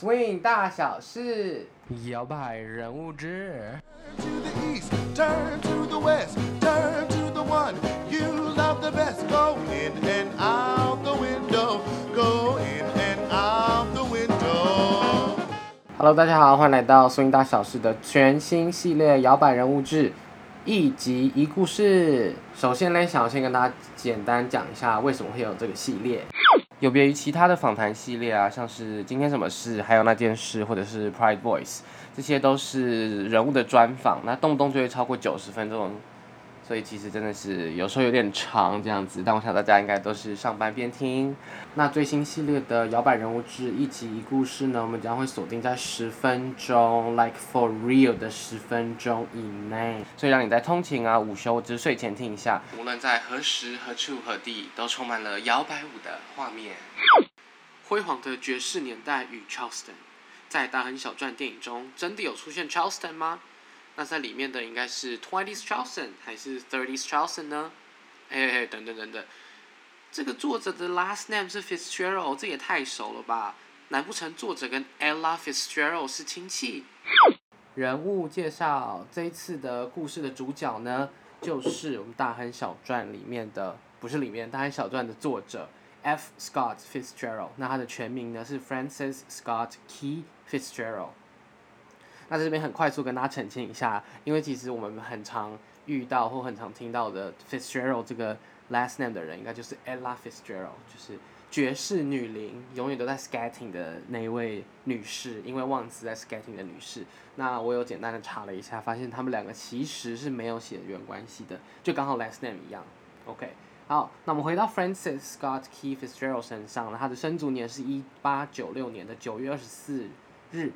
Swing 大小事，摇摆人物志。Hello，大家好，欢迎来到 Swing 大小事的全新系列摇摆人物志，一集一故事。首先呢，想要先跟大家简单讲一下为什么会有这个系列。有别于其他的访谈系列啊，像是今天什么事，还有那件事，或者是 Pride Voice，这些都是人物的专访，那动不动就会超过九十分钟，所以其实真的是有时候有点长这样子。但我想大家应该都是上班边听。那最新系列的摇摆人物志一集一故事呢，我们将会锁定在十分钟，like for real 的十分钟以内，所以让你在通勤啊、午休或者睡前听一下。无论在何时何处何地，都充满了摇摆舞的画面。辉煌的爵士年代与 Charleston，在《大亨小传》电影中真的有出现 Charleston 吗？那在里面的应该是 20th Charleston 还是 30th Charleston 呢？嘿嘿，等等等等。这个作者的 last name 是 Fitzgerald，这也太熟了吧？难不成作者跟 Ella Fitzgerald 是亲戚？人物介绍，这一次的故事的主角呢，就是我们《大亨小传》里面的，不是里面《大亨小传》的作者 F. Scott Fitzgerald。那他的全名呢是 Francis Scott Key Fitzgerald。那这边很快速跟大家澄清一下，因为其实我们很常遇到或很常听到的 Fitzgerald 这个。Last name 的人应该就是 Ella Fitzgerald，就是爵士女伶，永远都在 skating 的那一位女士，因为忘词在 skating 的女士。那我有简单的查了一下，发现他们两个其实是没有血缘关系的，就刚好 last name 一样。OK，好，那我们回到 Francis Scott Key Fitzgerald 身上了，他的生卒年是一八九六年的九月二十四日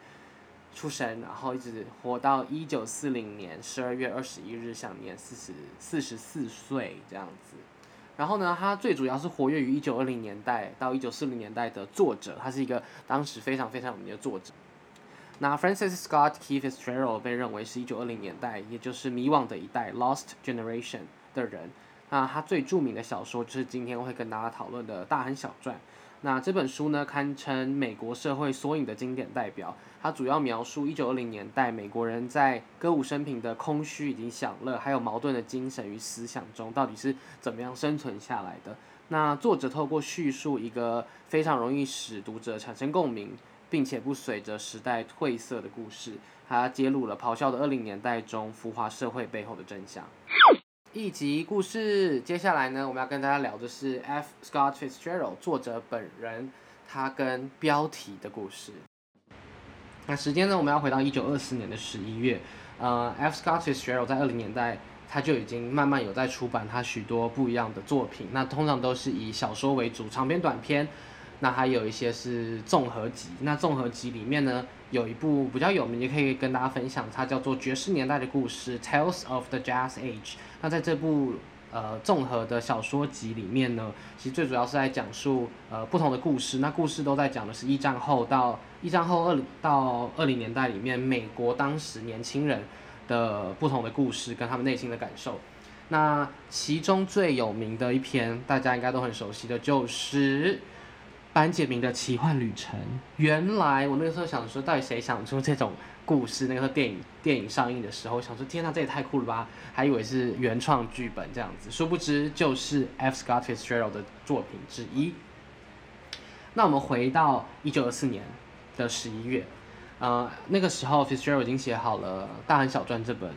出生，然后一直活到一九四零年十二月二十一日，享年四十四十四岁这样子。然后呢，他最主要是活跃于一九二零年代到一九四零年代的作者，他是一个当时非常非常有名的作者。那 Francis Scott Key Fitzgerald 被认为是一九二零年代，也就是迷惘的一代 （Lost Generation） 的人。那他最著名的小说就是今天会跟大家讨论的《大亨小传》。那这本书呢，堪称美国社会缩影的经典代表。它主要描述一九二零年代美国人在歌舞升平的空虚以及享乐，还有矛盾的精神与思想中，到底是怎么样生存下来的。那作者透过叙述一个非常容易使读者产生共鸣，并且不随着时代褪色的故事，他揭露了咆哮的二零年代中浮华社会背后的真相。一集故事，接下来呢，我们要跟大家聊的是 F. Scott Fitzgerald 作者本人，他跟标题的故事。那时间呢，我们要回到一九二四年的十一月。呃，F. Scott Fitzgerald 在二零年代，他就已经慢慢有在出版他许多不一样的作品。那通常都是以小说为主，长篇、短篇。那还有一些是综合集。那综合集里面呢，有一部比较有名，也可以跟大家分享，它叫做《爵士年代的故事》（Tales of the Jazz Age）。那在这部呃综合的小说集里面呢，其实最主要是在讲述呃不同的故事。那故事都在讲的是一战后到一战后二到二零年代里面美国当时年轻人的不同的故事跟他们内心的感受。那其中最有名的一篇，大家应该都很熟悉的，就是。班杰明的奇幻旅程。原来我那个时候想说，到底谁想出这种故事？那个时候电影电影上映的时候，想说天哪，这也太酷了吧！还以为是原创剧本这样子，殊不知就是 F. Scott Fitzgerald 的作品之一。那我们回到一九二四年的十一月，呃，那个时候 Fitzgerald 已经写好了《大亨小传》这本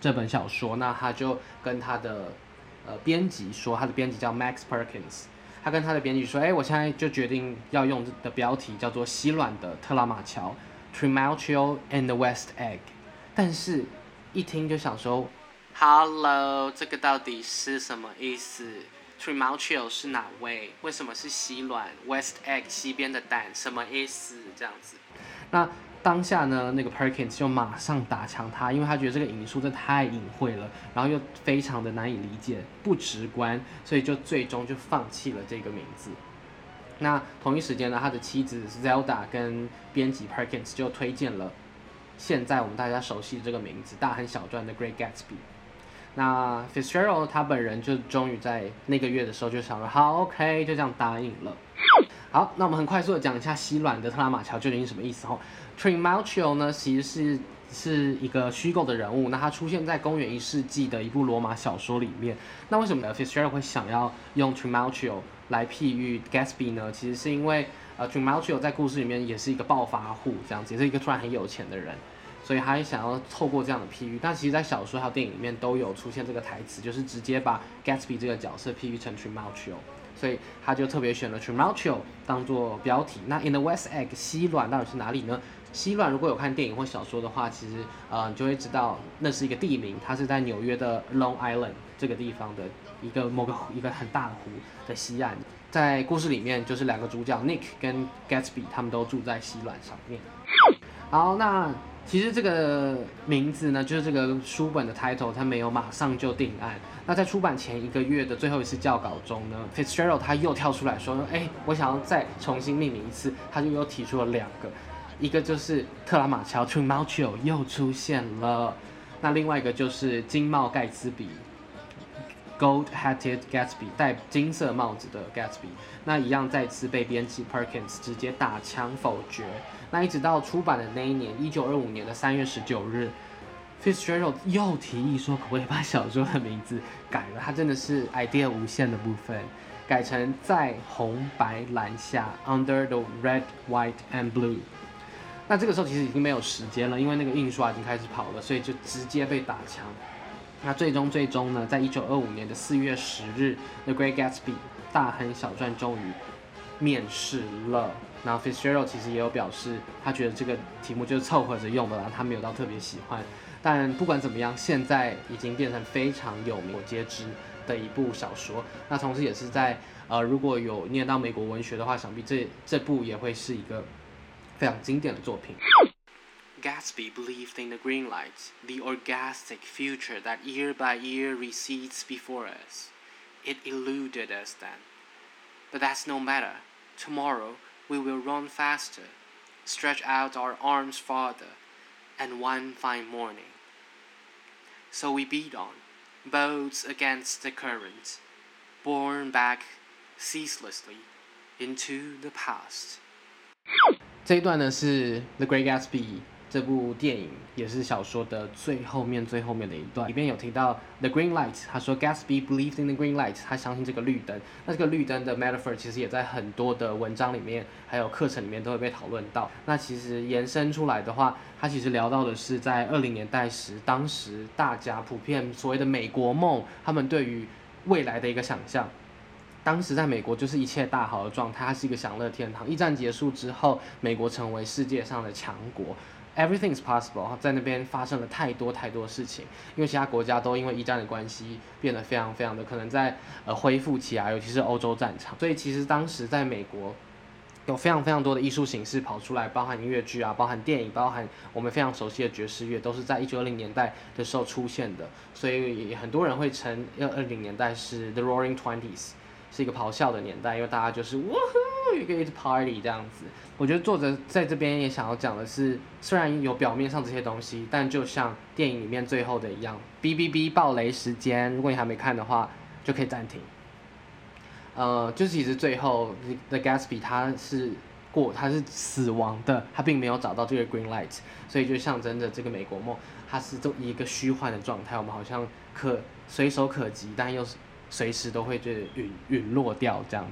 这本小说，那他就跟他的呃编辑说，他的编辑叫 Max Perkins。他跟他的编辑说：“哎，我现在就决定要用的标题叫做《西卵的特拉玛乔》（Trimalchio and the West Egg）。”但是，一听就想说：“Hello，这个到底是什么意思？Trimalchio 是哪位？为什么是西卵 （West Egg） 西边的蛋？什么意思？这样子？”那。当下呢，那个 Perkins 就马上打枪他，因为他觉得这个引述真的太隐晦了，然后又非常的难以理解，不直观，所以就最终就放弃了这个名字。那同一时间呢，他的妻子 Zelda 跟编辑 Perkins 就推荐了现在我们大家熟悉的这个名字《大亨小传》的 Great Gatsby。那 Fitzgerald 他本人就终于在那个月的时候就想说，好，OK，就这样答应了。好，那我们很快速的讲一下西软的特拉马乔究竟是什么意思哦。Trimalchio 呢，其实是是一个虚构的人物，那他出现在公元一世纪的一部罗马小说里面。那为什么 Fitzgerald 会想要用 Trimalchio 来譬喻 Gatsby 呢？其实是因为呃 Trimalchio 在故事里面也是一个暴发户，这样子，也是一个突然很有钱的人，所以他也想要透过这样的譬喻。但其实，在小说还有电影里面都有出现这个台词，就是直接把 Gatsby 这个角色譬喻成 Trimalchio。所以他就特别选了 Trimalchio 当做标题。那 In the West Egg 西卵到底是哪里呢？西卵如果有看电影或小说的话，其实呃你就会知道那是一个地名，它是在纽约的 Long Island 这个地方的一个某个一个很大的湖的西岸。在故事里面，就是两个主角 Nick 跟 Gatsby 他们都住在西卵上面。好，那其实这个名字呢，就是这个书本的 title，它没有马上就定案。那在出版前一个月的最后一次校稿中呢，Fitzgerald 他又跳出来说，哎，我想要再重新命名一次，他就又提出了两个。一个就是特拉马乔 Trimalchio 又出现了，那另外一个就是金茂盖茨比 Gold-hatted Gatsby 戴金色帽子的 Gatsby，那一样再次被编辑 Perkins 直接打枪否决。那一直到出版的那一年，一九二五年的三月十九日，Fitzgerald 又提议说，可不可以把小说的名字改了？他真的是 idea 无限的部分，改成在红白蓝下 Under the red, white and blue。那这个时候其实已经没有时间了，因为那个印刷已经开始跑了，所以就直接被打枪。那最终最终呢，在一九二五年的四月十日，《The Great Gatsby》大亨小传终于面世了。那 Fitzgerald 其实也有表示，他觉得这个题目就是凑合着用的啦，他没有到特别喜欢。但不管怎么样，现在已经变成非常有名、皆知的一部小说。那同时也是在呃，如果有念到美国文学的话，想必这这部也会是一个。非常经典的作品。Gatsby believed in the green light, the orgastic future that year by year recedes before us. It eluded us then. But that's no matter. Tomorrow we will run faster, stretch out our arms farther, and one fine morning. So we beat on, boats against the current, borne back ceaselessly into the past. 这一段呢是《The Great Gatsby》 这部电影也是小说的最后面最后面的一段，里面有提到 The Green Light，他说 Gatsby believes in the green light，他相信这个绿灯。那这个绿灯的 metaphor 其实也在很多的文章里面，还有课程里面都会被讨论到。那其实延伸出来的话，他其实聊到的是在二零年代时，当时大家普遍所谓的美国梦，他们对于未来的一个想象。当时在美国就是一切大好的状态，它是一个享乐天堂。一战结束之后，美国成为世界上的强国，everything is possible。在那边发生了太多太多事情，因为其他国家都因为一战的关系变得非常非常的可能在呃恢复起来，尤其是欧洲战场。所以其实当时在美国有非常非常多的艺术形式跑出来，包含音乐剧啊，包含电影，包含我们非常熟悉的爵士乐，都是在一九二零年代的时候出现的。所以很多人会称一九二零年代是 The Roaring Twenties。是一个咆哮的年代，因为大家就是哇呼，一个一直 party 这样子。我觉得作者在这边也想要讲的是，虽然有表面上这些东西，但就像电影里面最后的一样，哔哔哔爆雷时间，如果你还没看的话，就可以暂停。呃，就是其实最后 The Gatsby 他是过，他是死亡的，他并没有找到这个 green light，所以就象征着这个美国梦，它是这一个虚幻的状态，我们好像可随手可及，但又是。随时都会就陨陨落掉这样。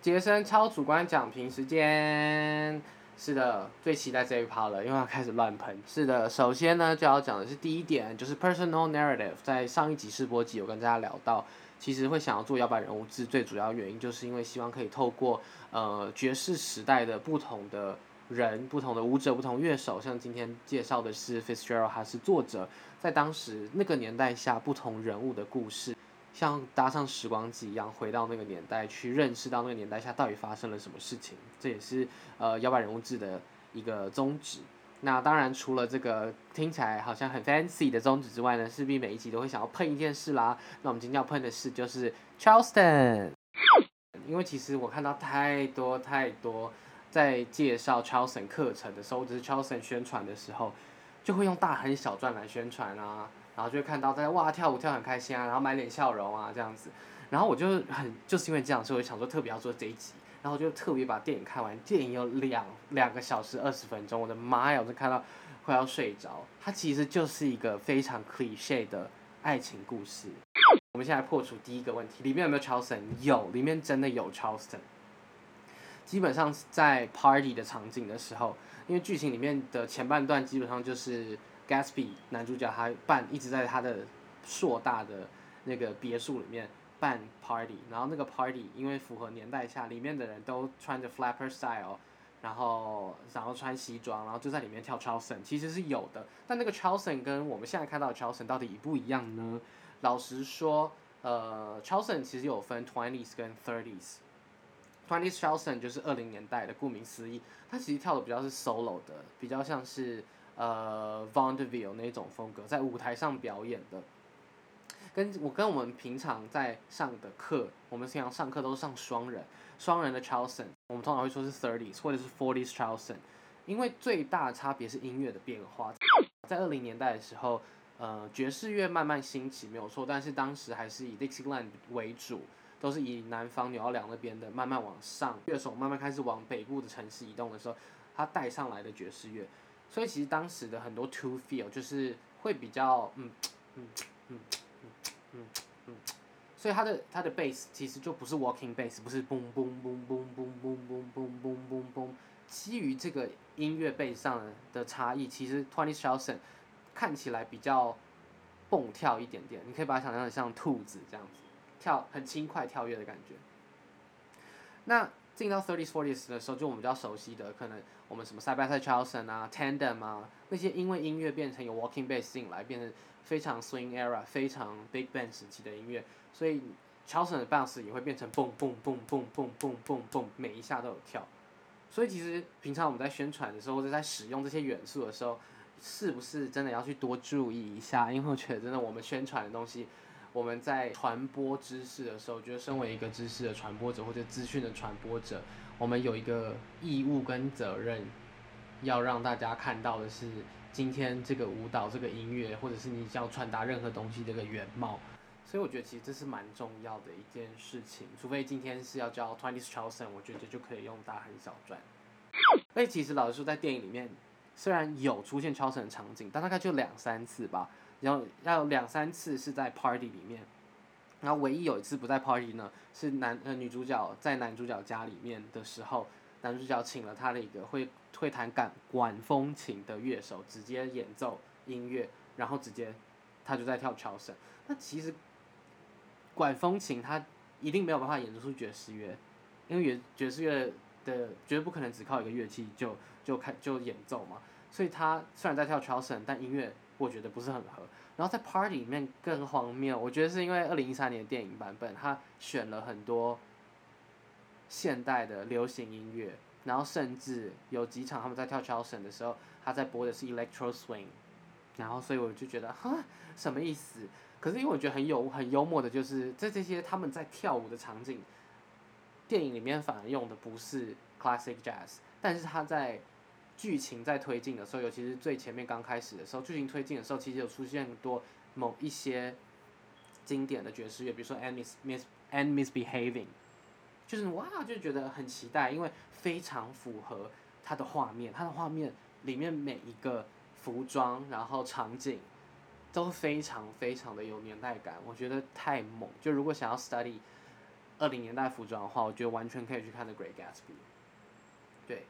杰森超主观讲评时间，是的，最期待这一趴了，因为要开始乱喷。是的，首先呢就要讲的是第一点，就是 personal narrative。在上一集试播集有跟大家聊到，其实会想要做摇摆人物志，最主要原因就是因为希望可以透过呃爵士时代的不同的人、不同的舞者、不同乐手，像今天介绍的是 Fitzgerald，他是作者，在当时那个年代下不同人物的故事。像搭上时光机一样，回到那个年代去认识到那个年代下到底发生了什么事情，这也是呃摇摆人物志的一个宗旨。那当然除了这个听起来好像很 fancy 的宗旨之外呢，势必每一集都会想要喷一件事啦。那我们今天要喷的事就是 Charleston，因为其实我看到太多太多在介绍 Charleston 课程的时候，或者是 Charleston 宣传的时候，就会用大亨小传来宣传啊。然后就会看到在哇跳舞跳很开心啊，然后满脸笑容啊这样子，然后我就很就是因为这样，所以我想说特别要做这一集，然后就特别把电影看完。电影有两两个小时二十分钟，我的妈呀，我就看到快要睡着。它其实就是一个非常 cliché 的爱情故事。我们现在破除第一个问题，里面有没有 Charleston？有，里面真的有 Charleston。基本上在 party 的场景的时候，因为剧情里面的前半段基本上就是 Gatsby 男主角他办一直在他的硕大的那个别墅里面办 party，然后那个 party 因为符合年代下，里面的人都穿着 flapper style，然后然后穿西装，然后就在里面跳 Charleston，其实是有的，但那个 Charleston 跟我们现在看到的 Charleston 到底一不一样呢？老实说，呃，Charleston 其实有分 twenties 跟 thirties。Twenties Charleston 就是二零年代的，顾名思义，他其实跳的比较是 solo 的，比较像是呃 Vaudeville 那种风格，在舞台上表演的。跟我跟我们平常在上的课，我们平常上课都是上双人，双人的 Charleston，我们通常会说是 thirties 或者是 forties Charleston，因为最大的差别是音乐的变化。在二零年代的时候，呃，爵士乐慢慢兴起没有错，但是当时还是以 Dixieland 为主。都是以南方纽奥良那边的慢慢往上，乐手慢慢开始往北部的城市移动的时候，他带上来的爵士乐，所以其实当时的很多 to feel 就是会比较嗯嗯嗯嗯嗯嗯，所以他的他的 bass 其实就不是 walking bass，不是 boom boom boom boom boom boom boom boom boom boom boom，基于这个音乐 bass 上的差异，其实 Twenty Thousand 看起来比较蹦跳一点点，你可以把它想象成像兔子这样子。跳很轻快跳跃的感觉。那进到 thirties forties 的时候，就我们比较熟悉的，可能我们什么 side by side Charleston 啊，tandem 啊，那些因为音乐变成有 walking bass 进来，变成非常 swing era，非常 big band 时期的音乐，所以 Charleston 的 bounce 也会变成蹦蹦蹦蹦蹦蹦蹦蹦，每一下都有跳。所以其实平常我们在宣传的时候，或者在使用这些元素的时候，是不是真的要去多注意一下？因为我觉得真的我们宣传的东西。我们在传播知识的时候，我觉得身为一个知识的传播者或者资讯的传播者，我们有一个义务跟责任，要让大家看到的是今天这个舞蹈、这个音乐，或者是你想要传达任何东西这个原貌。所以我觉得其实这是蛮重要的一件事情。除非今天是要教 Twenty s c h a l s o n 我觉得就可以用大亨小传。所以其实老实说，在电影里面虽然有出现 c h a l s o n 的场景，但大概就两三次吧。然后要有两三次是在 party 里面，然后唯一有一次不在 party 呢，是男呃女主角在男主角家里面的时候，男主角请了他的一个会会弹管管风琴的乐手，直接演奏音乐，然后直接他就在跳桥绳。那其实管风琴他一定没有办法演奏出爵士乐，因为爵爵士乐的绝对不可能只靠一个乐器就就开就演奏嘛，所以他虽然在跳 Charleston，但音乐。我觉得不是很合，然后在 party 里面更荒谬。我觉得是因为二零一三年的电影版本，他选了很多现代的流行音乐，然后甚至有几场他们在跳 Charleston 的时候，他在播的是 electro swing，然后所以我就觉得哈什么意思？可是因为我觉得很有很幽默的，就是在这些他们在跳舞的场景，电影里面反而用的不是 classic jazz，但是他在。剧情在推进的时候，尤其是最前面刚开始的时候，剧情推进的时候，其实有出现很多某一些经典的爵士乐，比如说《And Miss Miss And Misbehaving》，就是哇，就觉得很期待，因为非常符合它的画面，它的画面里面每一个服装，然后场景都非常非常的有年代感，我觉得太猛。就如果想要 study 二零年代服装的话，我觉得完全可以去看《The Great Gatsby》。对。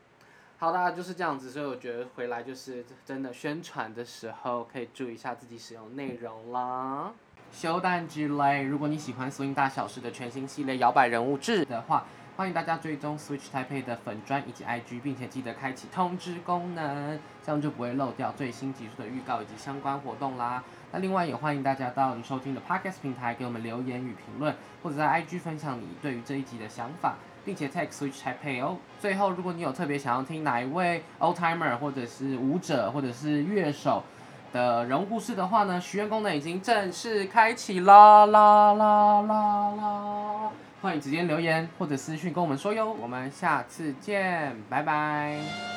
好啦，就是这样子，所以我觉得回来就是真的宣传的时候可以注意一下自己使用内容啦。修蛋之类，如果你喜欢苏音大小事的全新系列摇摆人物志的话，欢迎大家追踪 Switch Type 的粉专以及 IG，并且记得开启通知功能，这样就不会漏掉最新集数的预告以及相关活动啦。那另外也欢迎大家到你收听的 Podcast 平台给我们留言与评论，或者在 IG 分享你对于这一集的想法。并且 tag Switch Type 哦。最后，如果你有特别想要听哪一位 Old Timer 或者是舞者或者是乐手的人物故事的话呢，许愿功能已经正式开启啦啦啦啦啦！欢迎直接留言或者私信跟我们说哟。我们下次见，拜拜。